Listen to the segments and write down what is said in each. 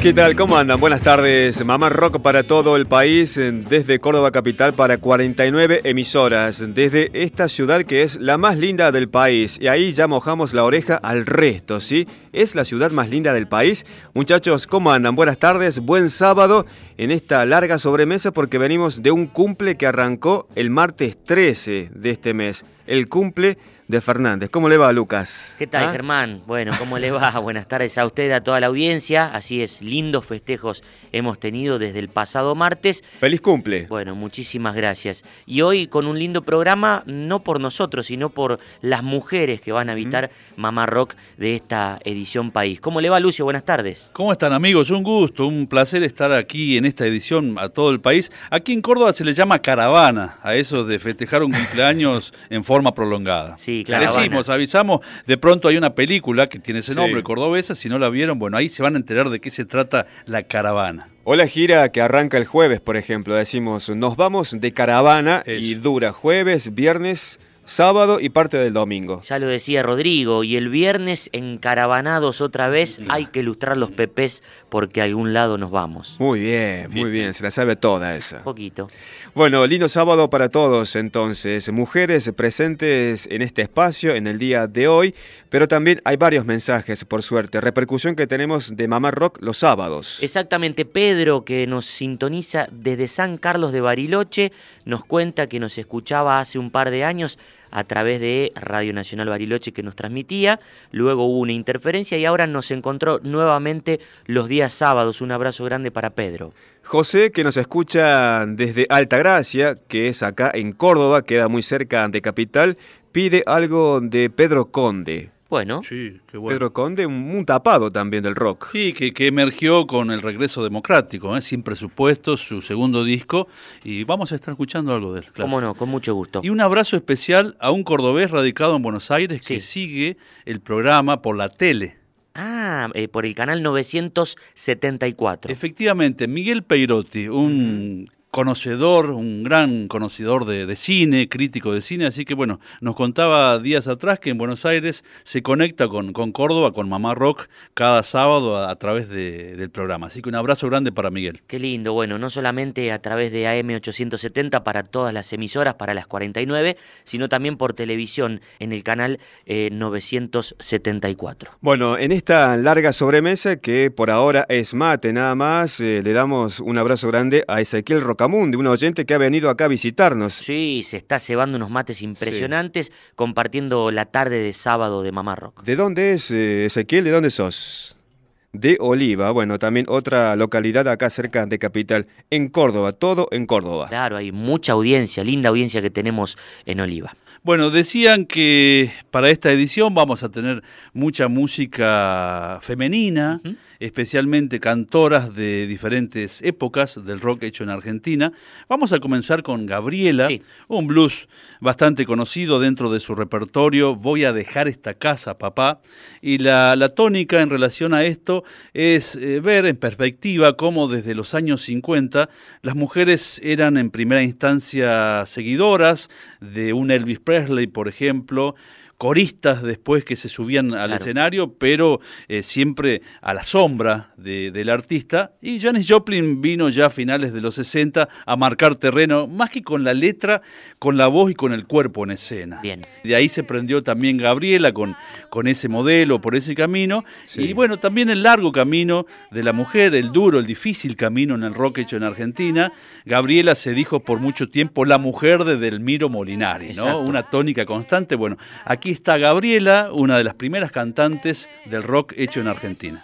¿Qué tal? ¿Cómo andan? Buenas tardes. Mamá Rock para todo el país, desde Córdoba Capital para 49 emisoras, desde esta ciudad que es la más linda del país. Y ahí ya mojamos la oreja al resto, ¿sí? Es la ciudad más linda del país. Muchachos, ¿cómo andan? Buenas tardes, buen sábado en esta larga sobremesa porque venimos de un cumple que arrancó el martes 13 de este mes. El cumple de Fernández. ¿Cómo le va, Lucas? ¿Qué tal, ¿Ah? Germán? Bueno, ¿cómo le va? Buenas tardes a usted, a toda la audiencia. Así es, lindos festejos hemos tenido desde el pasado martes. Feliz cumple. Bueno, muchísimas gracias. Y hoy con un lindo programa, no por nosotros, sino por las mujeres que van a habitar Mamá Rock de esta edición país. ¿Cómo le va, Lucio? Buenas tardes. ¿Cómo están amigos? Un gusto, un placer estar aquí en esta edición a todo el país. Aquí en Córdoba se le llama caravana a eso de festejar un cumpleaños en forma prolongada. Sí, Decimos, avisamos, de pronto hay una película que tiene ese Sí. nombre, cordobesa, si no la vieron, bueno, ahí se van a enterar de qué se trata la caravana. O la gira que arranca el jueves, por ejemplo. Decimos, nos vamos de caravana y dura jueves, viernes, sábado y parte del domingo. Ya lo decía Rodrigo, y el viernes encaravanados otra vez, hay que ilustrar los pepés porque a algún lado nos vamos. Muy bien, muy bien, se la sabe toda esa. Un poquito. Bueno, lindo sábado para todos entonces. Mujeres presentes en este espacio en el día de hoy, pero también hay varios mensajes, por suerte. Repercusión que tenemos de Mamá Rock los sábados. Exactamente, Pedro, que nos sintoniza desde San Carlos de Bariloche, nos cuenta que nos escuchaba hace un par de años a través de Radio Nacional Bariloche que nos transmitía, luego hubo una interferencia y ahora nos encontró nuevamente los días sábados. Un abrazo grande para Pedro. José, que nos escucha desde Altagracia, que es acá en Córdoba, queda muy cerca de Capital, pide algo de Pedro Conde. Bueno, Sí, qué bueno. Pedro Conde, un, tapado también del rock. Sí, que, que emergió con el regreso democrático, ¿eh? sin presupuesto, su segundo disco, y vamos a estar escuchando algo de él. claro. cómo no, con mucho gusto. Y un abrazo especial a un cordobés radicado en Buenos Aires que sigue el programa por la tele. Ah, eh, por el canal 974. Efectivamente, Miguel Peirotti, un conocedor, un gran conocedor de, de cine, crítico de cine, así que bueno, nos contaba días atrás que en Buenos Aires se conecta con, con Córdoba, con Mamá Rock, cada sábado a, a través de- del programa. Así que un abrazo grande para Miguel. Qué lindo, bueno, no solamente a través de AM870 para todas las emisoras, para las 49, sino también por televisión en el canal eh, 974. Bueno, en esta larga sobremesa, que por ahora es mate nada más, eh, le damos un abrazo grande a Ezequiel Rocamundi, un oyente que ha venido acá a visitarnos. Sí, se está cebando unos mates impresionantes compartiendo la tarde de sábado de Mamá Rock. ¿De dónde es, eh, Ezequiel? ¿De dónde sos? De Oliva, bueno, también otra localidad acá cerca de Capital, en Córdoba, todo en Córdoba. Claro, hay mucha audiencia, linda audiencia que tenemos en Oliva. Bueno, decían que para esta edición vamos a tener mucha música femenina, especialmente cantoras de diferentes épocas del rock hecho en Argentina. Vamos a comenzar con Gabriela, Sí. un blues bastante conocido dentro de su repertorio, Voy a dejar esta casa, papá. Y la, la tónica en relación a esto es eh, ver en perspectiva cómo desde los años 50 las mujeres eran en primera instancia seguidoras de un Elvis Presley, por ejemplo, coristas después que se subían al escenario, pero eh, siempre a la sombra del artista. Y Janis Joplin vino ya a finales de los 60 a marcar terreno, más que con la letra, con la voz y con el cuerpo en escena. Bien. De ahí se prendió también Gabriela con, con ese modelo, por ese camino. Y bueno, también el largo camino de la mujer, el duro, el difícil camino en el rock hecho en Argentina. Gabriela se dijo por mucho tiempo la mujer de Delmiro Molinari, ¿no? Una tónica constante. Bueno, aquí está Gabriela, una de las primeras cantantes del rock hecho en Argentina.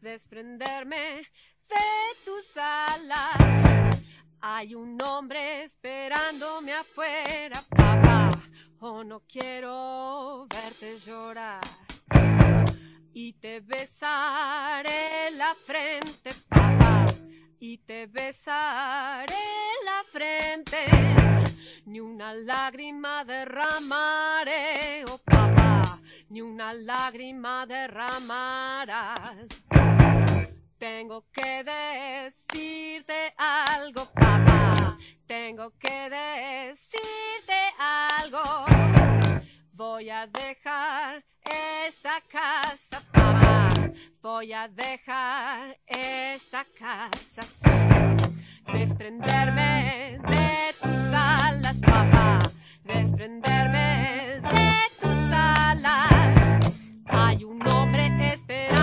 Desprenderme de tus alas. Hay un hombre esperándome afuera, papá. Oh, no quiero verte llorar. Y te besaré la frente, papá. Y te besaré la frente. Ni una lágrima derramaré, oh papá. Ni una lágrima derramarás. Tengo que decirte algo, papá. Tengo que decirte algo. Voy a dejar esta casa, papá. Voy a dejar esta casa, Desprenderme de tus alas, papá. Desprenderme de tus alas. Hay un hombre esperándome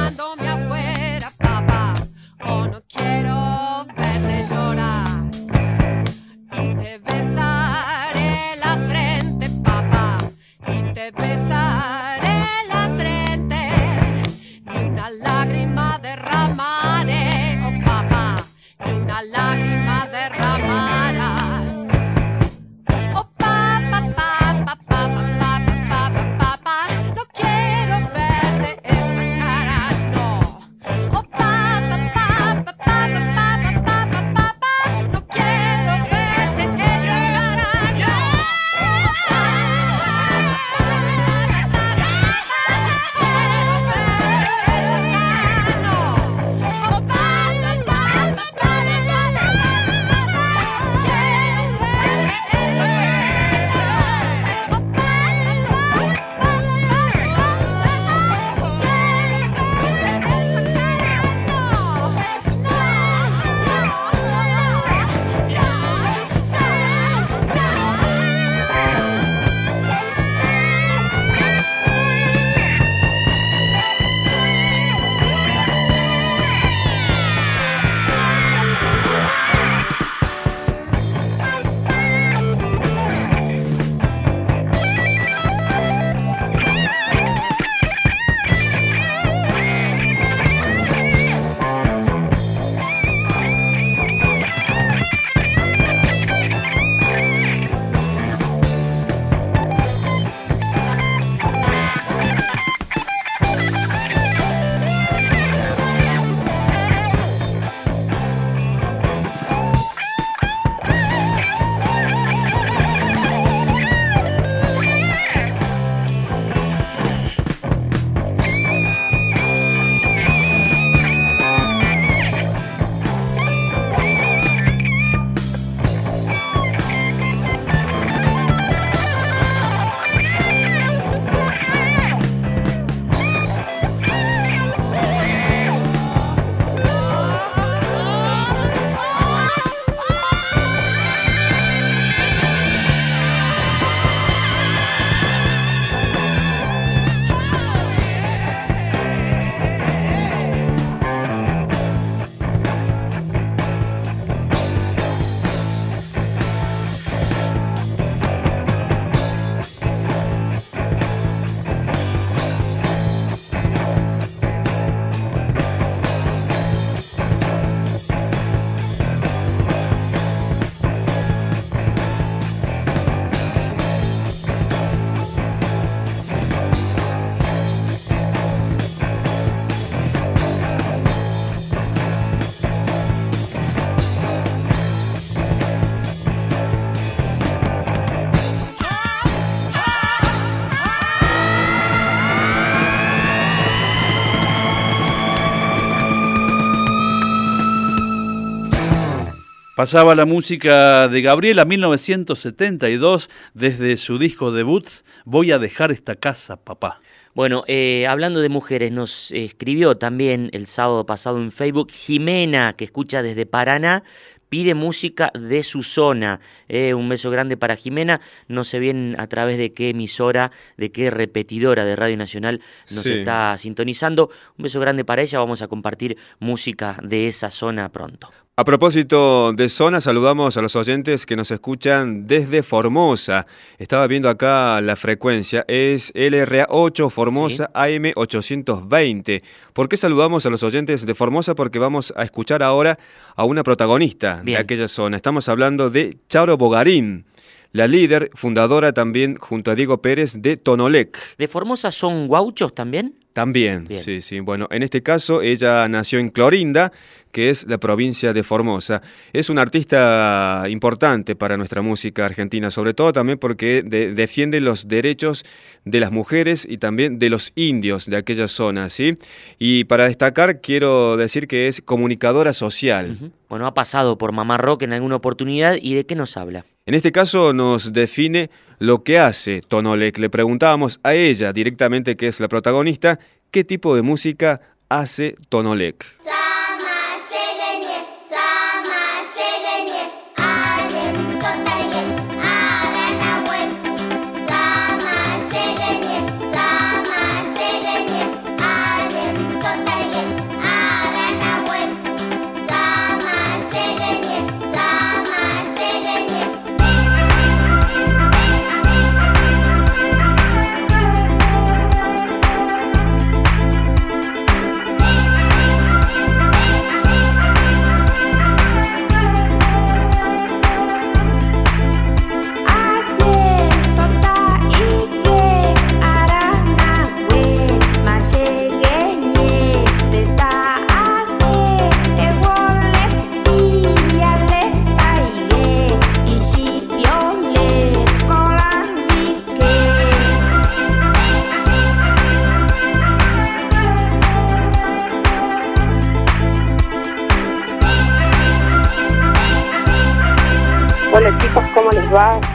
Pasaba la música de Gabriela 1972 desde su disco debut Voy a dejar esta casa, papá. Bueno, eh, hablando de mujeres, nos escribió también el sábado pasado en Facebook Jimena, que escucha desde Paraná, pide música de su zona. Eh, un beso grande para Jimena. No sé bien a través de qué emisora, de qué repetidora de Radio Nacional nos Sí. está sintonizando. Un beso grande para ella. Vamos a compartir música de esa zona pronto. A propósito de zona, saludamos a los oyentes que nos escuchan desde Formosa. Estaba viendo acá la frecuencia, es LRA8 Formosa AM 820. ¿Por qué saludamos a los oyentes de Formosa? Porque vamos a escuchar ahora a una protagonista Bien. de aquella zona. Estamos hablando de Charo Bogarín, la líder, fundadora también junto a Diego Pérez de Tonolec. ¿De Formosa son guauchos también? También, Bien. sí, sí. Bueno, en este caso ella nació en Clorinda, que es la provincia de Formosa. Es una artista importante para nuestra música argentina, sobre todo también porque de- defiende los derechos de las mujeres y también de los indios de aquella zona, ¿sí? Y para destacar quiero decir que es comunicadora social. Bueno, ha pasado por Mamá Rock en alguna oportunidad y de qué nos habla. En este caso nos define lo que hace Tonolec. Le preguntábamos a ella directamente, que es la protagonista, qué tipo de música hace Tonolec.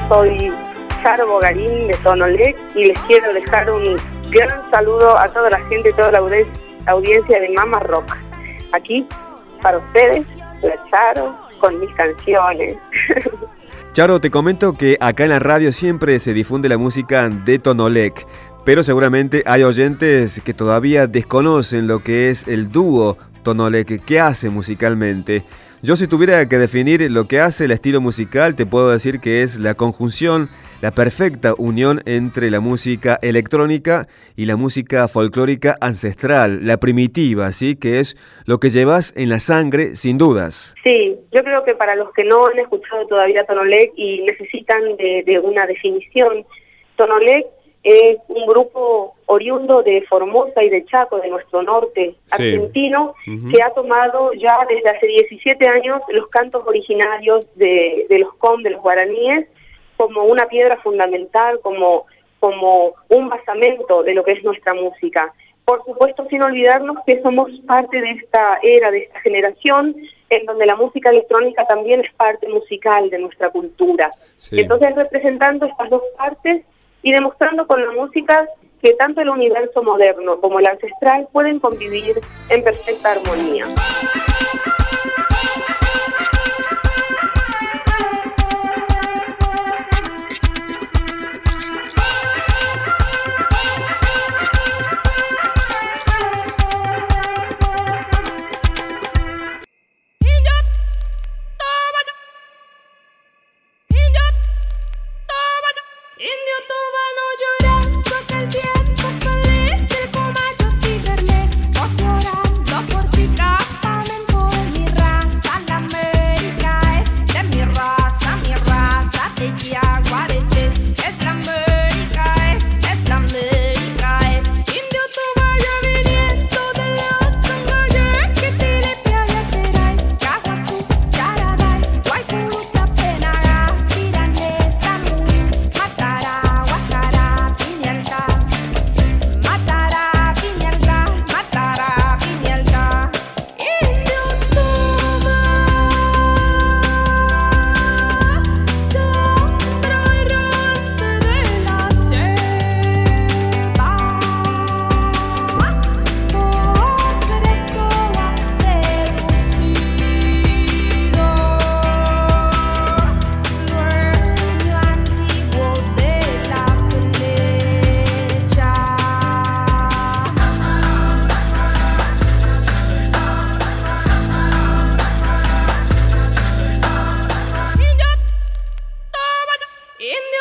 Soy Charo Bogarín de Tonolec y les quiero dejar un gran saludo a toda la gente, toda la audien- audiencia de Mama Rock. Aquí, para ustedes, la Charo con mis canciones. Charo, te comento que acá en la radio siempre se difunde la música de Tonolec, pero seguramente hay oyentes que todavía desconocen lo que es el dúo Tonolec, qué hace musicalmente. Yo si tuviera que definir lo que hace el estilo musical, te puedo decir que es la conjunción, la perfecta unión entre la música electrónica y la música folclórica ancestral, la primitiva, ¿sí? Que es lo que llevas en la sangre, sin dudas. Sí, yo creo que para los que no han escuchado todavía Tonolec y necesitan de, de una definición, Tonolec es un grupo oriundo de Formosa y de Chaco, de nuestro norte Sí. argentino, que ha tomado ya desde hace 17 años los cantos originarios de, de los com, de los guaraníes, como una piedra fundamental, como, como un basamento de lo que es nuestra música. Por supuesto, sin olvidarnos que somos parte de esta era, de esta generación, en donde la música electrónica también es parte musical de nuestra cultura. Sí. Entonces, representando estas dos partes y demostrando con la música que tanto el universo moderno como el ancestral pueden convivir en perfecta armonía.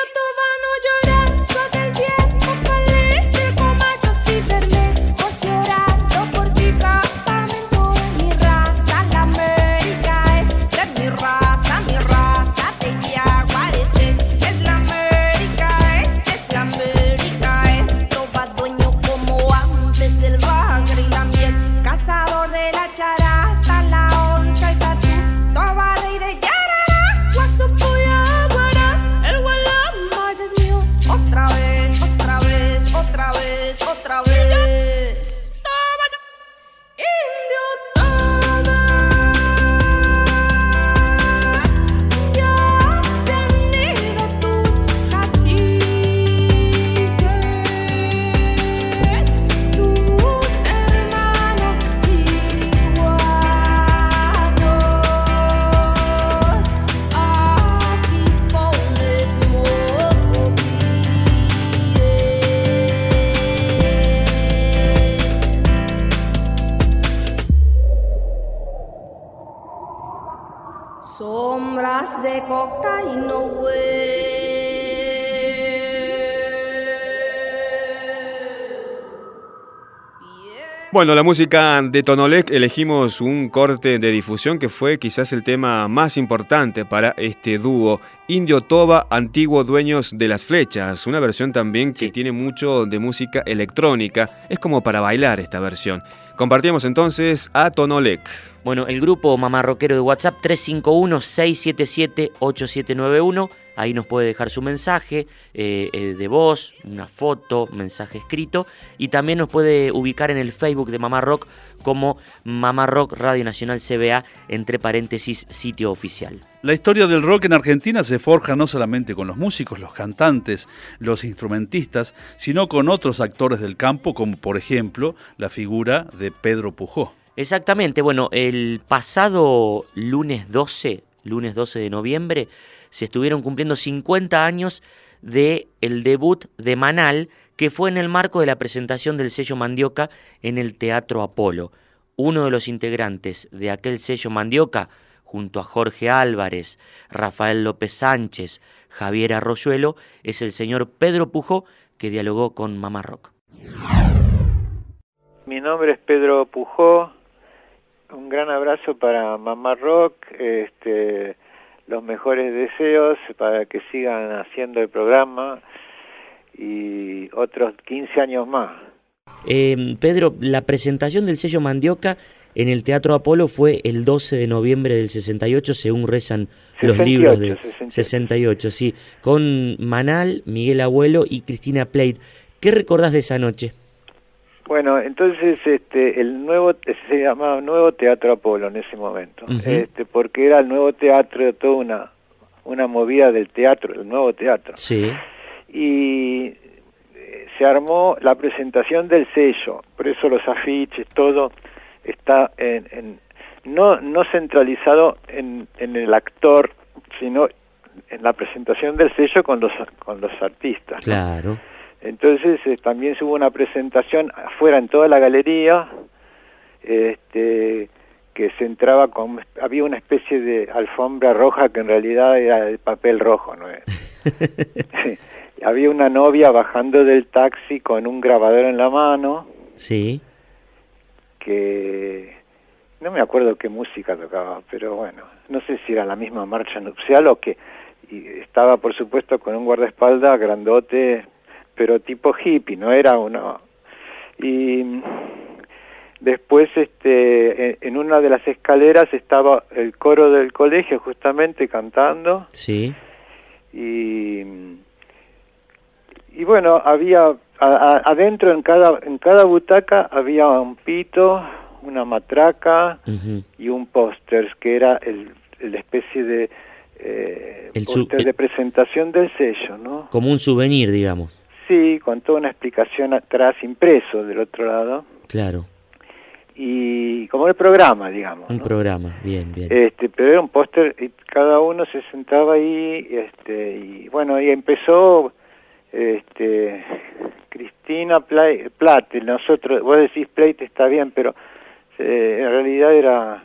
готова Bueno, la música de Tonolec elegimos un corte de difusión que fue quizás el tema más importante para este dúo. Indio Toba, antiguo dueños de las flechas, una versión también que tiene mucho de música electrónica, es como para bailar esta versión. Compartimos entonces a Tonolec. Bueno, el grupo Mamá Rockero de WhatsApp 351-677-8791. Ahí nos puede dejar su mensaje eh, eh, de voz, una foto, mensaje escrito. Y también nos puede ubicar en el Facebook de Mamá Rock como Mamá Rock Radio Nacional CBA, entre paréntesis, sitio oficial. La historia del rock en Argentina se forja no solamente con los músicos, los cantantes, los instrumentistas, sino con otros actores del campo, como por ejemplo la figura de Pedro Pujó. Exactamente, bueno, el pasado lunes 12, lunes 12 de noviembre, se estuvieron cumpliendo 50 años de debut de Manal, que fue en el marco de la presentación del sello Mandioca en el Teatro Apolo. Uno de los integrantes de aquel sello Mandioca, junto a Jorge Álvarez, Rafael López Sánchez, Javier Arroyuelo, es el señor Pedro Pujó, que dialogó con Mamá Rock. Mi nombre es Pedro Pujó. Un gran abrazo para Mamá Rock. Este, los mejores deseos para que sigan haciendo el programa y otros 15 años más. Eh, Pedro, la presentación del sello Mandioca en el Teatro Apolo fue el 12 de noviembre del 68, según rezan los 68, libros de 68. 68, sí, con Manal, Miguel Abuelo y Cristina Plate. ¿Qué recordás de esa noche? Bueno, entonces este el nuevo se llamaba Nuevo Teatro Apolo en ese momento, este porque era el nuevo teatro de toda una una movida del teatro, el nuevo teatro. Sí, Y eh, se armó la presentación del sello, por eso los afiches, todo está en, en- no no centralizado en, en el actor, sino en la presentación del sello con los con los artistas. ¿no? claro. Entonces eh, también hubo una presentación afuera en toda la galería, este, que se entraba con, había una especie de alfombra roja que en realidad era de papel rojo, ¿no es? Sí. Había una novia bajando del taxi con un grabador en la mano, Sí, que no me acuerdo qué música tocaba, pero bueno, no sé si era la misma marcha nupcial o que y estaba por supuesto con un guardaespaldas grandote, pero tipo hippie, no era uno. Y después este en, en una de las escaleras estaba el coro del colegio justamente cantando. Sí, y y bueno había a- a- adentro en cada en cada butaca había un pito una matraca y un póster que era el, el especie de eh, El póster el- de presentación del sello no como un souvenir, digamos. sí con toda una explicación atrás impreso del otro lado Claro, y como el programa digamos un ¿no? programa, bien, bien. Este, pero era un póster y cada uno se sentaba ahí, este, y bueno, y empezó, este, Cristina Pla- Plate, nosotros, vos decís Plate está bien, pero eh, en realidad era,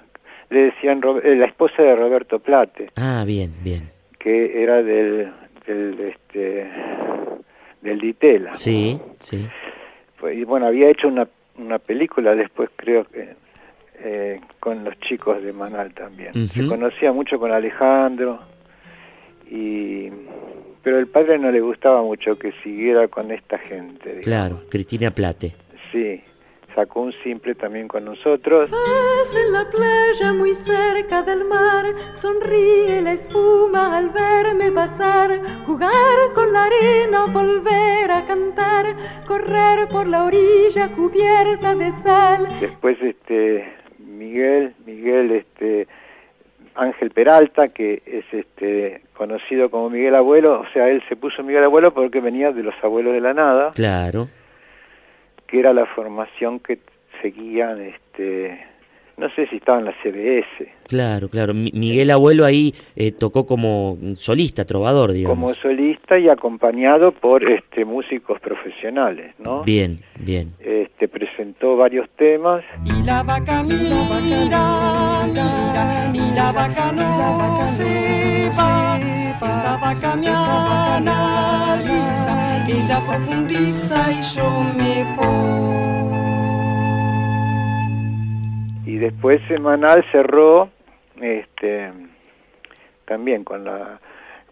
le decían eh, la esposa de Roberto Plate, Ah, bien, bien. que era del, del, este, del Ditela. Sí, sí, y bueno, había hecho una, una película después, creo que eh, con los chicos de Manal también. Se conocía mucho con Alejandro, y pero el padre no le gustaba mucho que siguiera con esta gente. digamos. claro. Cristina Plate. Sí, sacó un simple también con nosotros. Paz en la playa muy cerca del mar, sonríe la espuma al verme pasar, jugar con la arena, volver a cantar, correr por la orilla cubierta de sal. Después este Miguel, Miguel este Ángel Peralta, que es este conocido como Miguel Abuelo, o sea, él se puso Miguel Abuelo porque venía de los abuelos de la nada, Claro, que era la formación que seguían este no sé si estaba en la CBS, claro, claro. Mi- Miguel Abuelo ahí eh, tocó como solista, trovador, digamos. como solista y acompañado por este músicos profesionales, ¿no? Bien, bien. Este, este, presentó varios temas. Y la vaca mira, mira, y la vaca no se va. Esta vaca me analiza, ella profundiza y yo me voy. Y después semanal cerró este también con la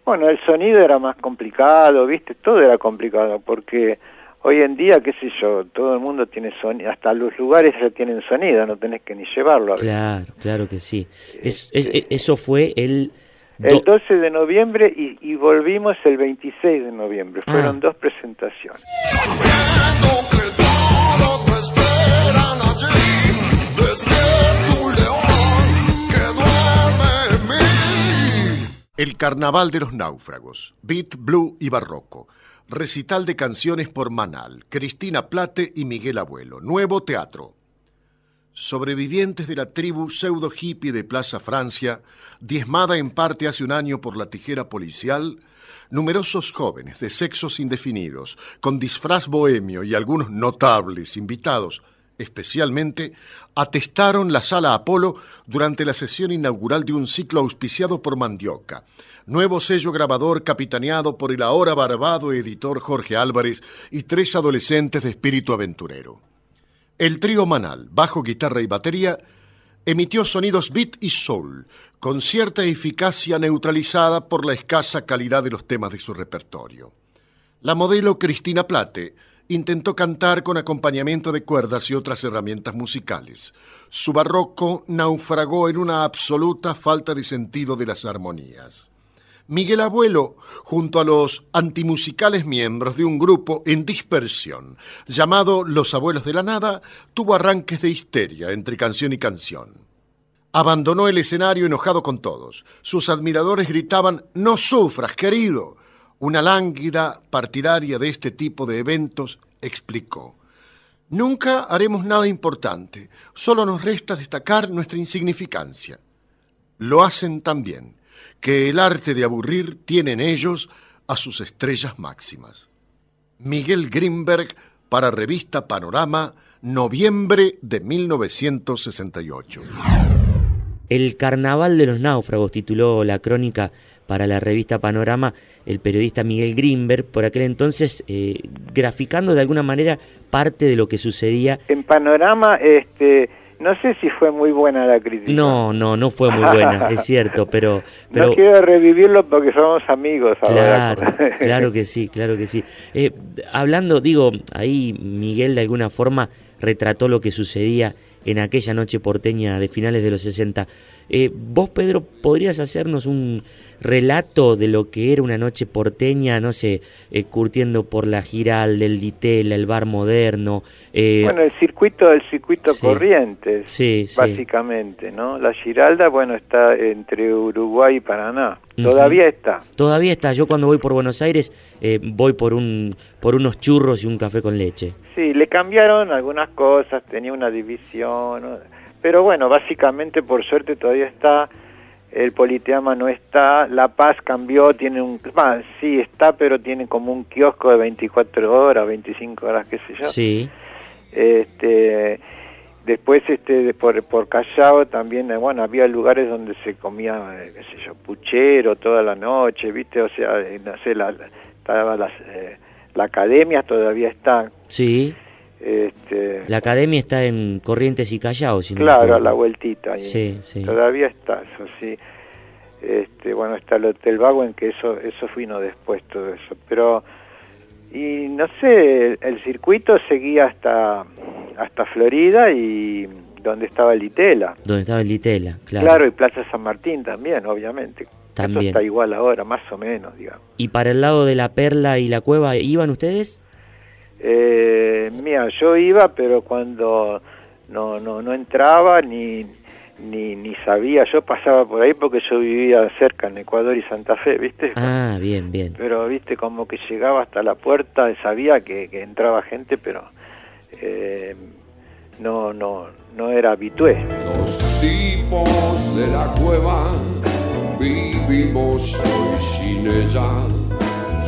bueno el sonido era más complicado viste todo era complicado porque hoy en día qué sé yo todo el mundo tiene sonido hasta los lugares ya tienen sonido no tenés que ni llevarlo a veces. Claro, claro que sí. Es- es- e- eso fue el... el do- 12 de noviembre y, y volvimos el 26 de noviembre fueron Ah. dos presentaciones El Carnaval de los Náufragos, Beat, Blue y Barroco. Recital de canciones por Manal, Cristina Plate y Miguel Abuelo. Nuevo teatro. Sobrevivientes de la tribu pseudo hippie de Plaza Francia, diezmada en parte hace un año por la tijera policial, numerosos jóvenes de sexos indefinidos, con disfraz bohemio y algunos notables invitados, especialmente, atestaron la sala Apolo durante la sesión inaugural de un ciclo auspiciado por Mandioca, nuevo sello grabador capitaneado por el ahora barbado editor Jorge Álvarez y tres adolescentes de espíritu aventurero. El trío Manal, bajo, guitarra y batería, emitió sonidos beat y soul, con cierta eficacia neutralizada por la escasa calidad de los temas de su repertorio. La modelo Cristina Plate intentó cantar con acompañamiento de cuerdas y otras herramientas musicales. Su barroco naufragó en una absoluta falta de sentido de las armonías. Miguel Abuelo, junto a los antimusicales miembros de un grupo en dispersión llamado Los Abuelos de la Nada, tuvo arranques de histeria entre canción y canción. Abandonó el escenario enojado con todos. Sus admiradores gritaban, No sufras, querido. Una lánguida partidaria de este tipo de eventos explicó. Nunca haremos nada importante, solo nos resta destacar nuestra insignificancia. Lo hacen también, que el arte de aburrir tiene en ellos a sus estrellas máximas. Miguel Grimberg para Revista Panorama, noviembre de 1968. El Carnaval de los Náufragos tituló la crónica para la revista Panorama el periodista Miguel Grimberg, por aquel entonces eh, graficando de alguna manera parte de lo que sucedía. En Panorama, este, no sé si fue muy buena la crítica. No, no, no fue muy buena, es cierto, pero... pero no quiero revivirlo porque somos amigos ahora. Claro, claro que sí, claro que sí. Eh, hablando, digo, ahí Miguel de alguna forma retrató lo que sucedía en aquella noche porteña de finales de los 60. Eh, vos, Pedro, podrías hacernos un relato de lo que era una noche porteña, no sé, eh, curtiendo por la Giral, del Ditela, el bar moderno. eh, Bueno, el circuito del circuito Sí. Corrientes, Sí, sí. básicamente, ¿no? La Giralda, bueno, está entre Uruguay y Paraná. Todavía está. Todavía está. Yo cuando voy por Buenos Aires eh, voy por un por unos churros y un café con leche. Sí, le cambiaron algunas cosas, tenía una división, pero bueno, básicamente por suerte todavía está. El Politeama no está, La Paz cambió, tiene un... bah, sí está, pero tiene como un kiosco de 24 horas, 25 horas, qué sé yo. Sí. Este, después este por, por Callao también, eh, bueno, había lugares donde se comía, eh, qué sé yo, puchero toda la noche, ¿viste? O sea, eh, no sé, la- estaba las, eh, la academia todavía está. Sí. Este, La academia está en Corrientes y Callao, si claro, a la vueltita. ahí. Sí, sí. Todavía está, eso sí. Este, bueno, está el Hotel Vago en que eso, eso vino después todo eso. Pero, y no sé, el, circuito seguía hasta, hasta Florida y donde estaba el Itela. Donde estaba el Ditela, claro. Claro. y Plaza San Martín también, obviamente. Eso También. está igual ahora, más o menos, digamos. ¿Y para el lado de la Perla y la Cueva iban ustedes? Eh, mira, yo iba, pero cuando no, no, no entraba ni, ni, ni sabía, yo pasaba por ahí porque yo vivía cerca en Ecuador y Santa Fe, ¿viste? Ah, bien, bien. Pero, viste, como que llegaba hasta la puerta, sabía que, que entraba gente, pero eh, no, no, no era habitué. Los tipos de la cueva vivimos hoy sin ella.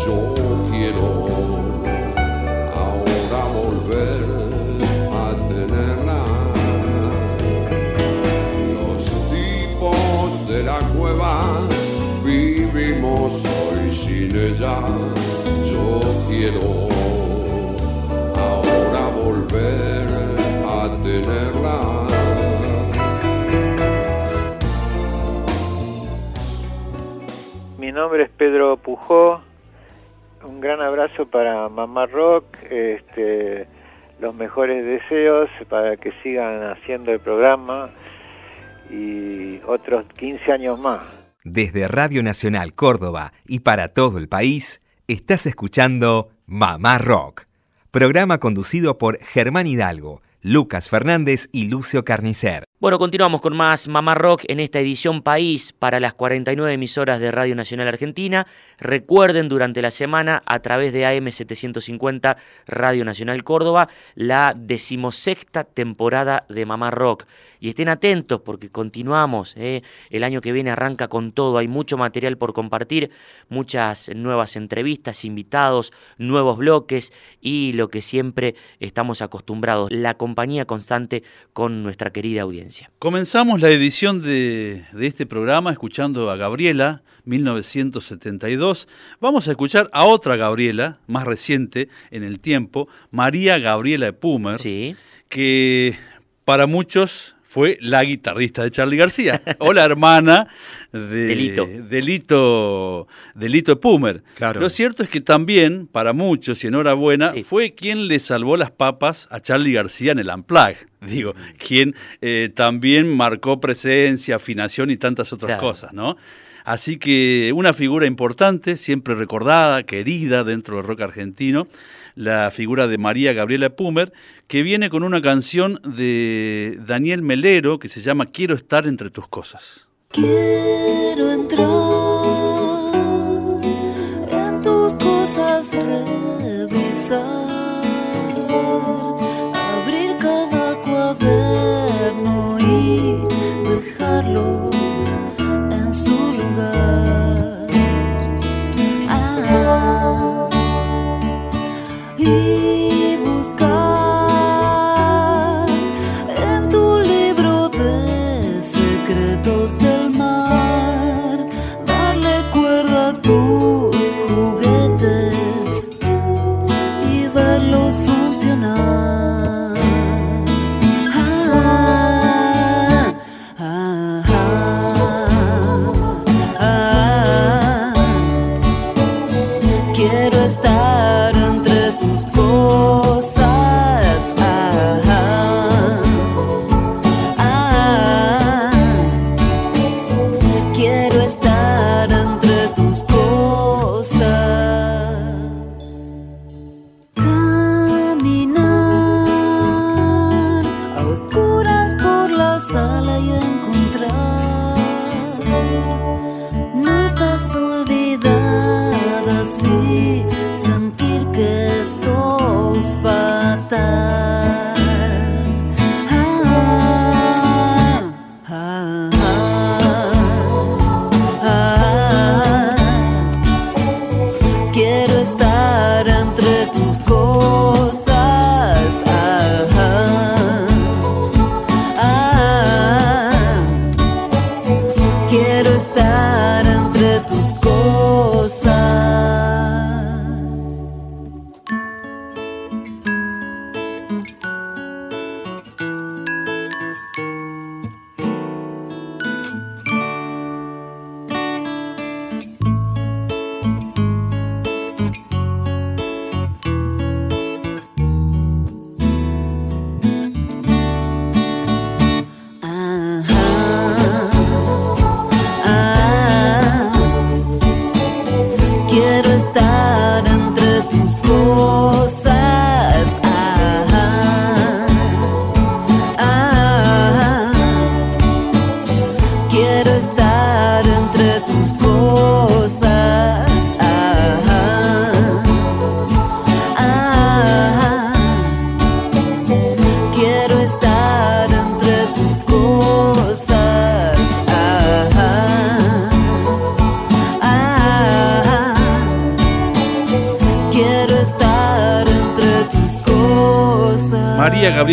Yo quiero volver a tenerla. Los tipos de la cueva vivimos hoy sin ella. Yo quiero ahora volver a tenerla. Mi nombre es Pedro Pujó. Un gran abrazo para Mamá Rock. Este, los mejores deseos para que sigan haciendo el programa y otros 15 años más. Desde Radio Nacional Córdoba y para todo el país, estás escuchando Mamá Rock, programa conducido por Germán Hidalgo, Lucas Fernández y Lucio Carnicer. Bueno, continuamos con más Mamá Rock en esta edición País para las 49 emisoras de Radio Nacional Argentina. Recuerden durante la semana a través de AM750 Radio Nacional Córdoba la decimosexta temporada de Mamá Rock. Y estén atentos porque continuamos. ¿eh? El año que viene arranca con todo. Hay mucho material por compartir, muchas nuevas entrevistas, invitados, nuevos bloques y lo que siempre estamos acostumbrados, la compañía constante con nuestra querida audiencia. Comenzamos la edición de, de, este programa escuchando a Gabriela, 1972. Vamos a escuchar a otra Gabriela, más reciente en el tiempo, María Gabriela Pumer, que para muchos fue la guitarrista de Charlie García o la hermana de Delito. Delito, Delito Pumer. Claro. Lo cierto es que también, para muchos, y enhorabuena, fue quien le salvó las papas a Charlie García en el Unplugged. Digo, quien eh, también marcó presencia, afinación y tantas otras Claro. cosas, ¿no? Así que una figura importante, siempre recordada, querida dentro del rock argentino, la figura de María Gabriela Pumer, que viene con una canción de Daniel Melero que se llama Quiero estar entre tus cosas. Quiero entrar en tus cosas, revisar, abrir cada cuaderno y dejarlo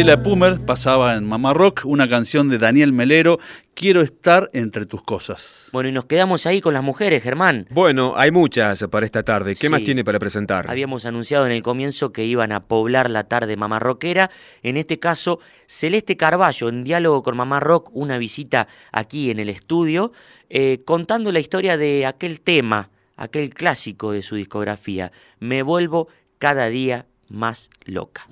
Gabriela Pumer pasaba en Mamá Rock una canción de Daniel Melero, Quiero estar entre tus cosas. Bueno, y nos quedamos ahí con las mujeres, Germán. Bueno, hay muchas para esta tarde. ¿Qué Sí. más tiene para presentar? Habíamos anunciado en el comienzo que iban a poblar la tarde Mamá Rockera. En este caso, Celeste Carballo, en diálogo con Mamá Rock, una visita aquí en el estudio, eh, contando la historia de aquel tema, aquel clásico de su discografía. Me vuelvo cada día más loca.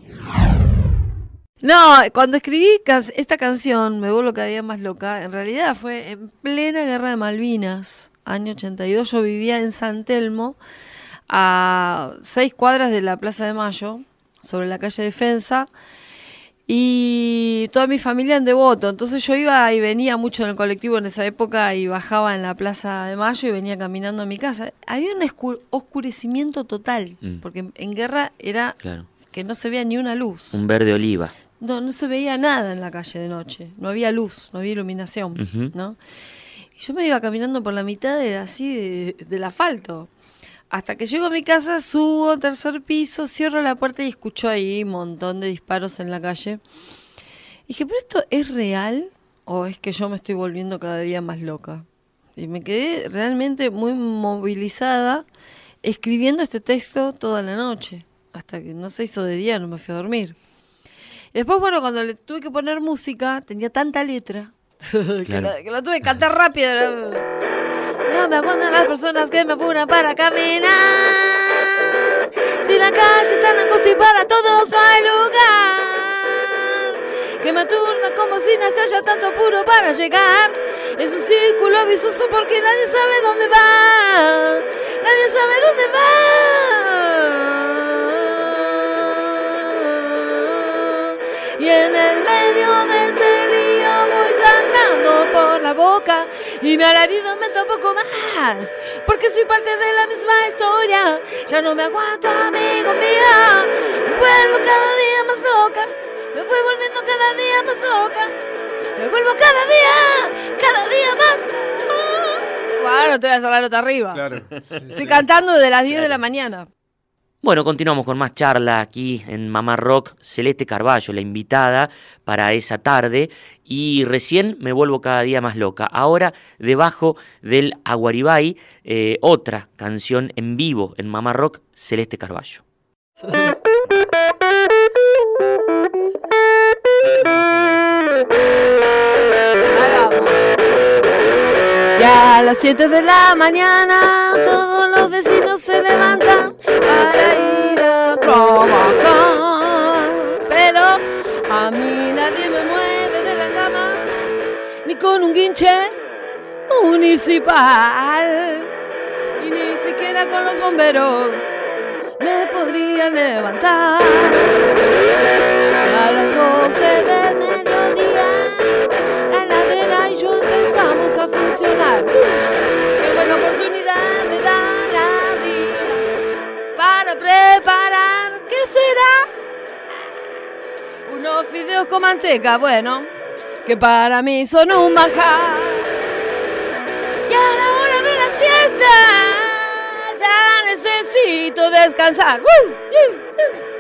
No, cuando escribí can- esta canción, Me vuelvo cada día más loca, en realidad fue en plena guerra de Malvinas, año 82. Yo vivía en San Telmo, a seis cuadras de la Plaza de Mayo, sobre la calle Defensa, y toda mi familia en Devoto. Entonces yo iba y venía mucho en el colectivo en esa época y bajaba en la Plaza de Mayo y venía caminando a mi casa. Había un oscurecimiento total, Mm. porque en- en guerra era Claro. que no se veía ni una luz. Un verde oliva. No, no se veía nada en la calle de noche. No había luz, no había iluminación. ¿no? Y yo me iba caminando por la mitad de, así de- del asfalto. Hasta que llego a mi casa, subo al tercer piso, cierro la puerta y escucho ahí un montón de disparos en la calle. Y dije, ¿pero esto es real o es que yo me estoy volviendo cada día más loca? Y me quedé realmente muy movilizada escribiendo este texto toda la noche. Hasta que no se hizo de día, no me fui a dormir. Después, bueno, cuando le tuve que poner música, tenía tanta letra que, Claro. la, que la tuve que cantar rápido. No me aguantan las personas que me apuran para caminar. Si la calle está angosta y para todos no hay lugar. Que me aturda como si no se haya tanto apuro para llegar. Es un círculo vicioso porque nadie sabe dónde va. Nadie sabe dónde va. Y en el medio de este lío voy sangrando por la boca y mi alarido me un poco más porque soy parte de la misma historia. Ya no me aguanto, amigo mío. Me vuelvo cada día más loca. Me voy volviendo cada día más loca. Me vuelvo cada día, cada día más loca. Bueno, te voy a hacer la nota arriba. Claro. Estoy cantando desde las 10 de la mañana. Bueno, continuamos con más charla aquí en Mamá Rock. Celeste Carballo, la invitada para esa tarde. Y recién me vuelvo cada día más loca. Ahora, debajo del Aguaribay, eh, otra canción en vivo en Mamá Rock, Celeste Carballo. a las 7 de la mañana todos los vecinos se levantan para ir a trabajar. Pero a mí nadie me mueve de la cama, ni con un guinche municipal. Y ni siquiera con los bomberos me podrían levantar. A las 12 del mediodía la yo empezamos a funcionar. ¡Qué buena oportunidad me da la vida para preparar! ¿Qué será? Unos fideos con manteca, bueno, que para mí son un manjar. Y a la hora de la siesta ya necesito descansar. ¡Uh! ¡Uh! ¡Uh!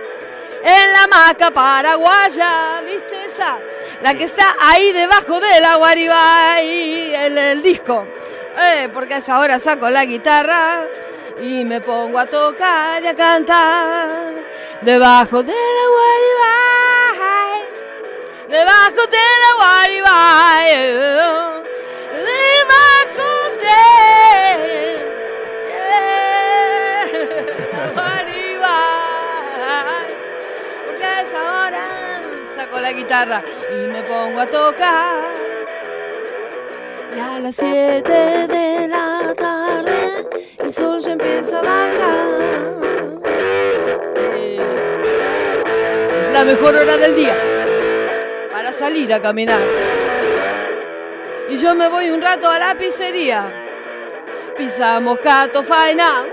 En la hamaca paraguaya, ¿viste esa? La que está ahí debajo del Aguaribay en el disco. Eh, porque a esa hora saco la guitarra y me pongo a tocar y a cantar. Debajo del Aguaribay, debajo del Aguaribay, eh, debajo del la guitarra y me pongo a tocar. Y a las 7 de la tarde el sol ya empieza a bajar. Eh, Es la mejor hora del día para salir a caminar. Y yo me voy un rato a la pizzería. Pisamos Cato Faina.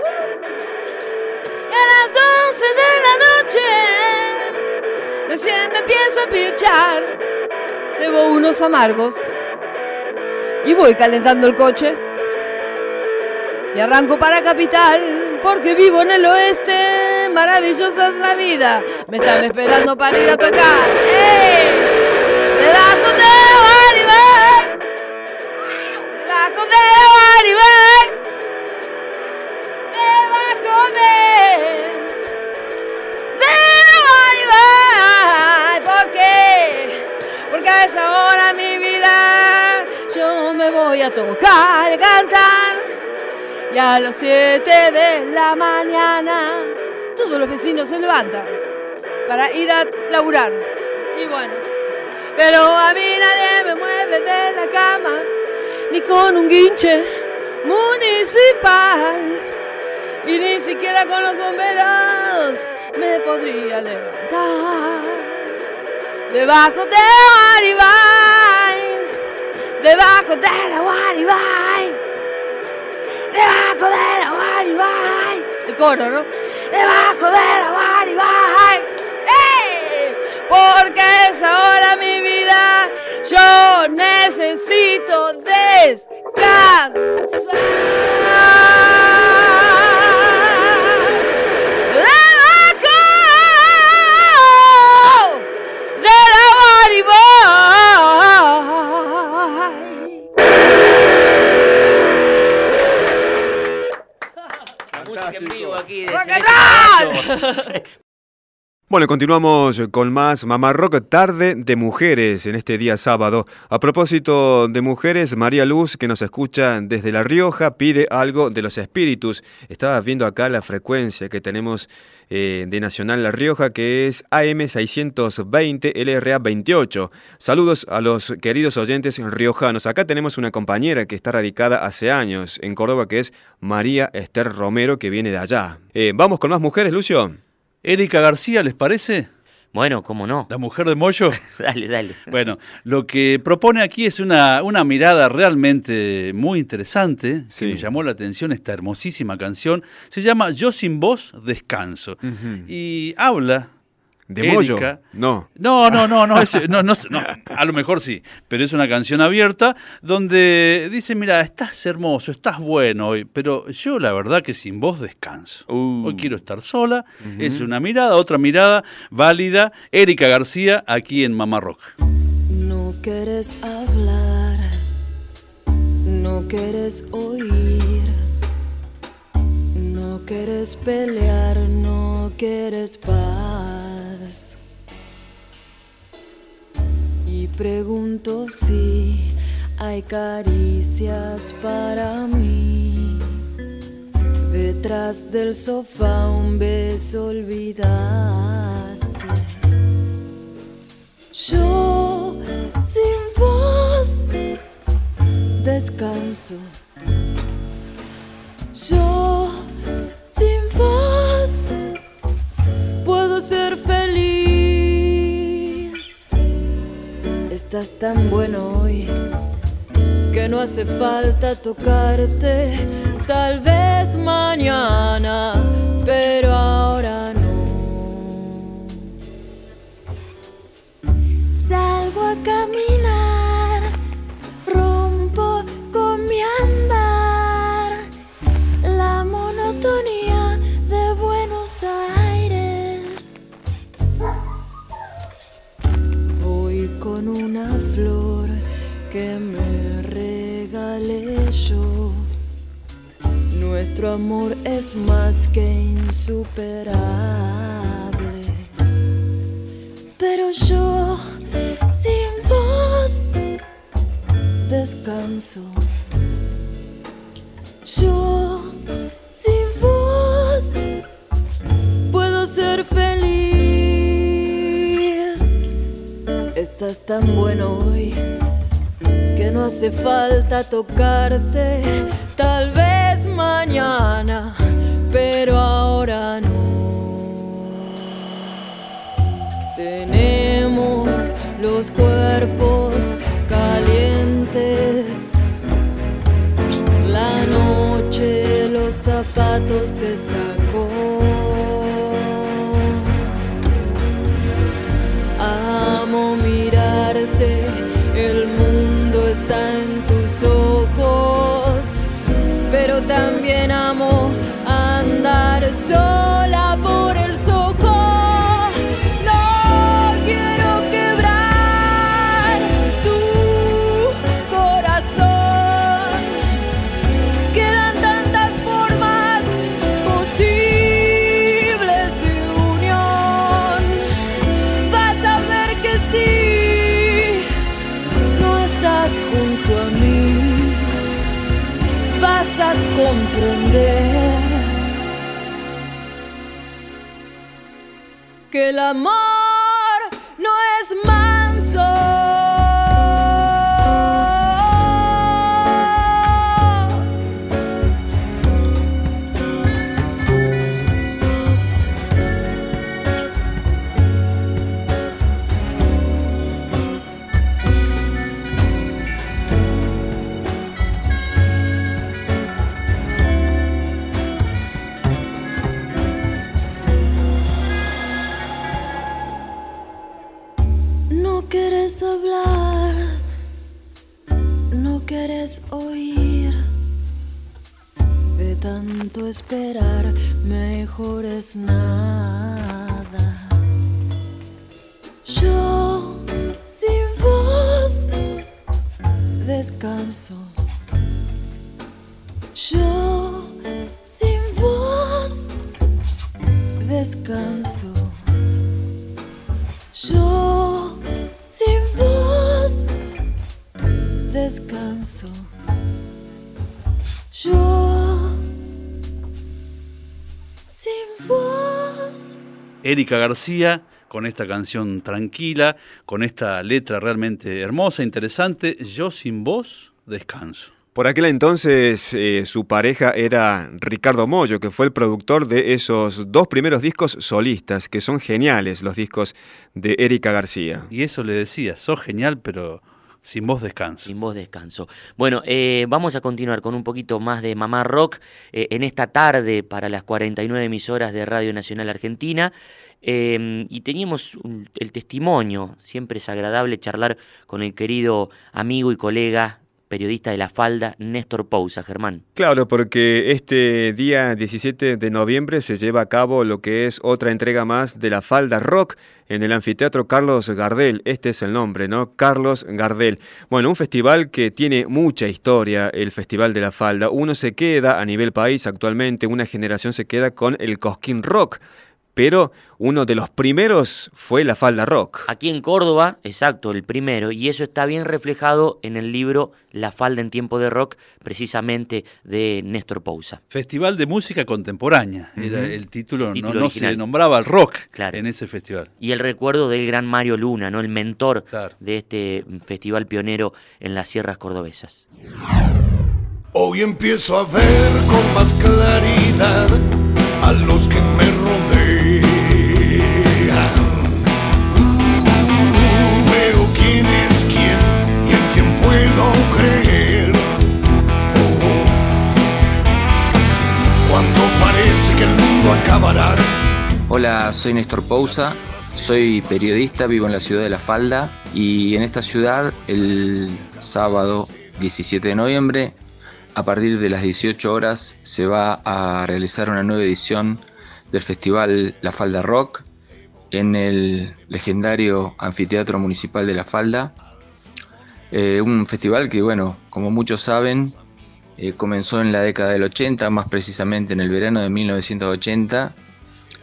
Y a las 12 de la noche recién me empiezo a pinchar. Cebo unos amargos y voy calentando el coche. Y arranco para Capital porque vivo en el oeste maravillosa es la vida. Me están esperando para ir a tocar. ¡Ey! Debajo de Guaribay. Debajo de Guaribay. Debajo de... Porque a esa hora mi vida yo me voy a tocar, cantar. Y a las 7 de la mañana todos los vecinos se levantan para ir a laburar. Y bueno, pero a mí nadie me mueve de la cama, ni con un guinche municipal. Y ni siquiera con los bomberos me podría levantar. Debajo de Guaribay, debajo de la Guaribay, debajo de la Guaribay. El coro, ¿no? Debajo de la Guaribay. ¡Ey! Porque es ahora mi vida, yo necesito descansar. God. Bueno, continuamos con más Mamá Rock Tarde de Mujeres en este día sábado. A propósito de mujeres, María Luz, que nos escucha desde La Rioja, pide algo de los espíritus. Estaba viendo acá la frecuencia que tenemos eh, de Nacional La Rioja, que es AM620 LRA 28. Saludos a los queridos oyentes riojanos. Acá tenemos una compañera que está radicada hace años en Córdoba, que es María Esther Romero, que viene de allá. Eh, Vamos con más mujeres, Lucio. Erika García, ¿les parece? Bueno, ¿cómo no? La mujer de Moyo. Dale, dale. Bueno, lo que propone aquí es una, una mirada realmente muy interesante, Sí. que me llamó la atención esta hermosísima canción. Se llama Yo sin vos descanso. Y habla... ¿De? Erika- No. No, no, no, no, es- no, no, no, a lo mejor sí, pero es una canción abierta donde dice, mira, estás hermoso, estás bueno hoy, pero yo la verdad que sin vos descanso. Uh. Hoy quiero estar sola, es una mirada, otra mirada válida. Erika García, aquí en Mamá Rock. No quieres hablar, no quieres oír, no quieres pelear, no quieres paz. Y pregunto si hay caricias para mí. Detrás del sofá un beso olvidaste. Yo sin voz descanso. Yo ser feliz. Estás tan bueno hoy que no hace falta tocarte. Tal vez mañana, pero ahora no. Salgo a caminar, Nuestro amor es más que insuperable. Pero yo sin vos descanso. Yo sin vos puedo ser feliz. Estás tan bueno hoy que no hace falta tocarte. Tal vez mañana, pero ahora no. Tenemos los cuerpos calientes. La noche los zapatos se sacó. Pero también amo esperar, mejor es nada. Erika García con esta canción tranquila, con esta letra realmente hermosa, interesante. Yo sin voz descanso. Por aquel entonces eh, su pareja era Ricardo Mollo, que fue el productor de esos dos primeros discos solistas, que son geniales los discos de Erika García. Y eso le decía, sos genial, pero sin voz descanso. Sin voz descanso. Bueno, eh, vamos a continuar con un poquito más de Mamá Rock eh, en esta tarde para las 49 emisoras de Radio Nacional Argentina. Eh, y teníamos el testimonio, siempre es agradable charlar con el querido amigo y colega periodista de la falda, Néstor Pousa, Germán. Claro, porque este día 17 de noviembre se lleva a cabo lo que es otra entrega más de la Falda Rock en el anfiteatro Carlos Gardel. Este es el nombre, ¿no? Carlos Gardel. Bueno, un festival que tiene mucha historia, el Festival de la Falda. Uno se queda a nivel país actualmente, una generación se queda con el Cosquín Rock. Pero uno de los primeros fue la Falda Rock. Aquí en Córdoba, exacto, el primero, y eso está bien reflejado en el libro La falda en tiempo de rock, precisamente de Néstor Pousa. Festival de Música Contemporánea era el título, no- Título no, se nombraba el rock Claro. en ese festival. Y el recuerdo del gran Mario Luna, ¿no? el mentor de este festival pionero en las sierras cordobesas. Hoy empiezo a ver con más claridad a los que me rodean. Hola, soy Néstor Pousa, soy periodista, vivo en la ciudad de La Falda y en esta ciudad el sábado 17 de noviembre a partir de las 18 horas se va a realizar una nueva edición del festival La Falda Rock en el legendario anfiteatro municipal de La Falda. Eh, un festival que, bueno, como muchos saben, eh, comenzó en la década del 80, más precisamente en el verano de 1980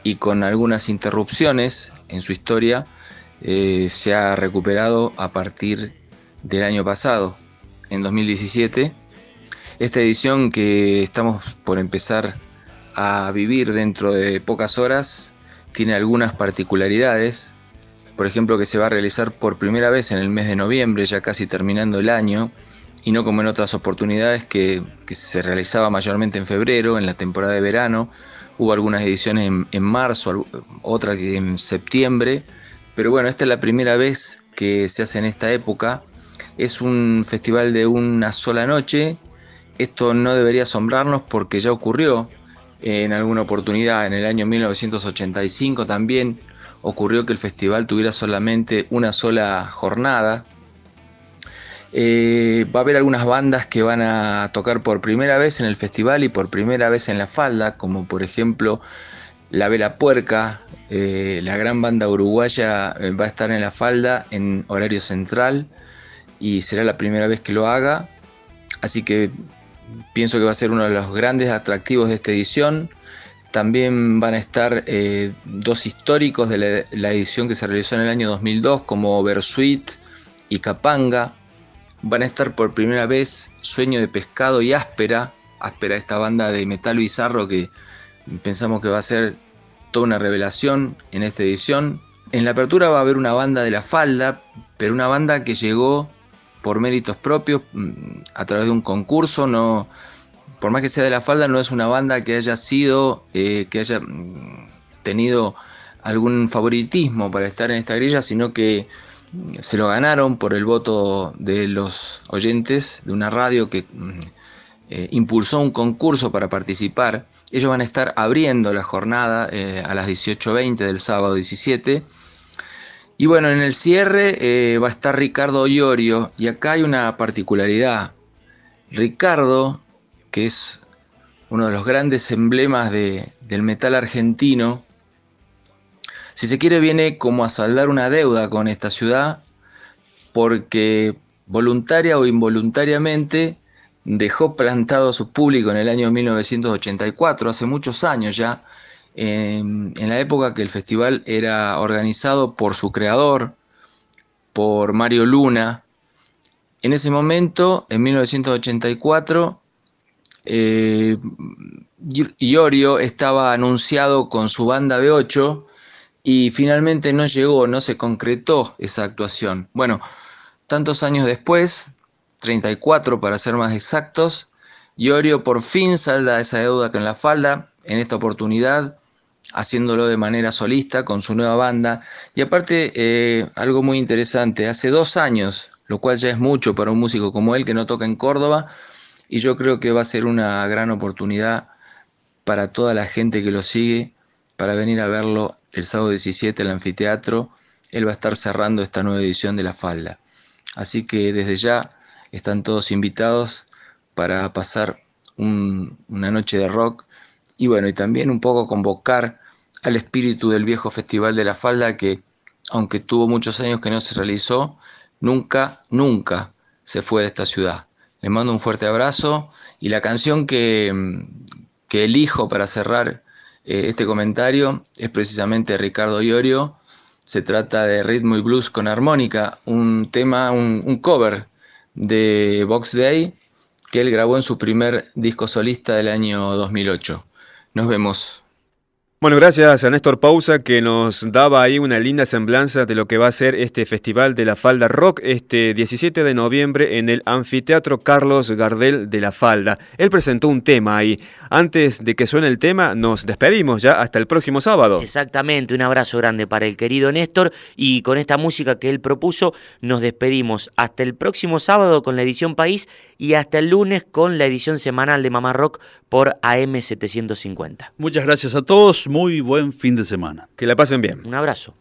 y con algunas interrupciones en su historia eh, se ha recuperado a partir del año pasado, en 2017. Esta edición que estamos por empezar a vivir dentro de pocas horas tiene algunas particularidades. Por ejemplo, que se va a realizar por primera vez en el mes de noviembre, ya casi terminando el año, y no como en otras oportunidades que, se realizaba mayormente en febrero, en la temporada de verano. Hubo algunas ediciones en, en marzo, al- otra que en septiembre, pero bueno, esta es la primera vez que se hace en esta época. Es un festival de una sola noche. Esto no debería asombrarnos porque ya ocurrió en alguna oportunidad. En el año 1985 también ocurrió que el festival tuviera solamente una sola jornada. Eh, va a haber algunas bandas que van a tocar por primera vez en el festival y por primera vez en la falda, como por ejemplo La Vela Puerca, eh, la gran banda uruguaya eh, va a estar en la falda en horario central y será la primera vez que lo haga. Así que pienso que va a ser uno de los grandes atractivos de esta edición. También van a estar dos históricos de la, la edición que se realizó en el año 2002 como Versuit y Capanga. Van a estar por primera vez Sueño de Pescado y Áspera áspera esta banda de metal bizarro que pensamos que va a ser toda una revelación en esta edición. En la apertura va a haber una banda de la falda, pero una banda que llegó por méritos propios mm, a través de un concurso, no, por más que sea de la falda, no es una banda que haya sido, eh, que haya mm, tenido algún favoritismo para estar en esta grilla, sino que se lo ganaron por el voto de los oyentes de una radio que mm, eh, impulsó un concurso para participar. Ellos van a estar abriendo la jornada eh, a las 18.20 del sábado 17. Y bueno, en el cierre eh, va a estar Ricardo Iorio y acá hay una particularidad. Ricardo, que es uno de los grandes emblemas de- del metal argentino, si se quiere viene como a saldar una deuda con esta ciudad porque voluntaria o involuntariamente dejó plantado a su público en el año 1984, hace muchos años ya, en, la época que el festival era organizado por su creador, por Mario Luna. En ese momento, en 1984, eh, Iorio estaba anunciado con su banda B8 y finalmente no llegó, no se concretó esa actuación. Bueno, tantos años después, 34 para ser más exactos, Iorio por fin salda esa deuda con la falda, en esta oportunidad haciéndolo de manera solista con su nueva banda. Y aparte, eh, algo muy interesante, hace dos años, lo cual ya es mucho para un músico como él que no toca en Córdoba, y yo creo que va a ser una gran oportunidad para toda la gente que lo sigue, para venir a verlo el sábado 17 en el anfiteatro. Él va a estar cerrando esta nueva edición de La Falda. Así que desde ya están todos invitados para pasar un- una noche de rock y bueno, y también un poco convocar al espíritu del viejo Festival de la Falda que, aunque tuvo muchos años que no se realizó, nunca, nunca se fue de esta ciudad. Les mando un fuerte abrazo y la canción que, que elijo para cerrar eh, este comentario es precisamente Ricardo Iorio. Se trata de Ritmo y Blues con armónica, un tema, un, un cover de Box Day que él grabó en su primer disco solista del año 2008. Nos vemos. Bueno, gracias a Néstor Pausa que nos daba ahí una linda semblanza de lo que va a ser este Festival de la Falda Rock este 17 de noviembre en el Anfiteatro Carlos Gardel de la Falda. Él presentó un tema ahí. Antes de que suene el tema, nos despedimos ya hasta el próximo sábado. Exactamente, un abrazo grande para el querido Néstor y con esta música que él propuso nos despedimos hasta el próximo sábado con la edición País y hasta el lunes con la edición semanal de Mamá Rock por AM750. Muchas gracias a todos, muy buen fin de semana. Que la pasen bien. Un abrazo.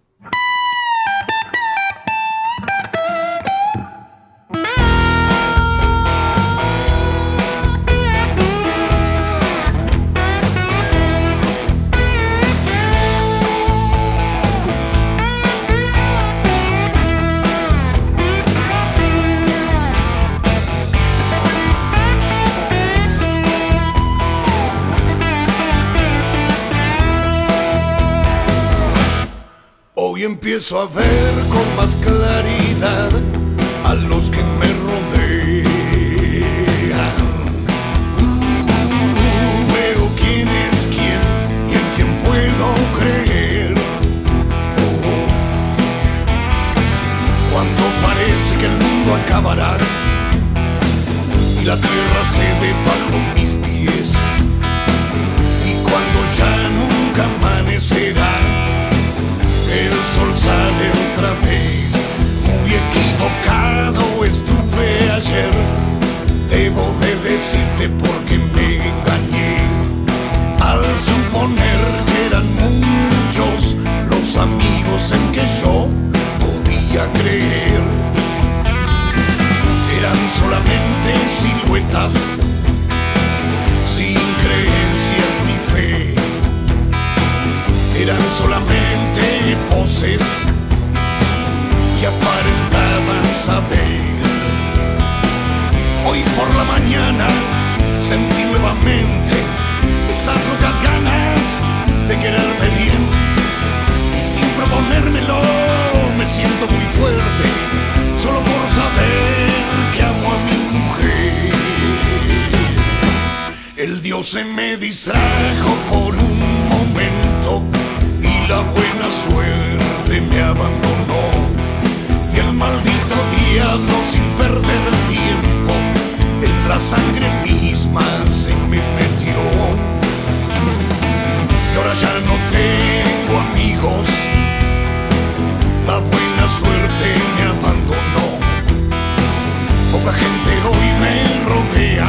Empiezo a ver con más claridad a los que me rodean. Uh, veo quién es quién y en quién puedo creer. Oh, cuando parece que el mundo acabará y la tierra cede bajo mis pies. Y cuando ya nunca amanecerá sol sale otra vez. Muy equivocado estuve ayer. Debo de decirte porque me engañé. Al suponer que eran muchos los amigos en que yo podía creer. Eran solamente siluetas, que aparentaban saber. Hoy por la mañana sentí nuevamente esas locas ganas de quererme bien y sin proponérmelo me siento muy fuerte solo por saber que amo a mi mujer. Todo se me distrajo por un momento la buena suerte me abandonó. Y el maldito diablo sin perder tiempo en la sangre misma se me metió. Y ahora ya no tengo amigos, la buena suerte me abandonó. Poca gente hoy me rodea,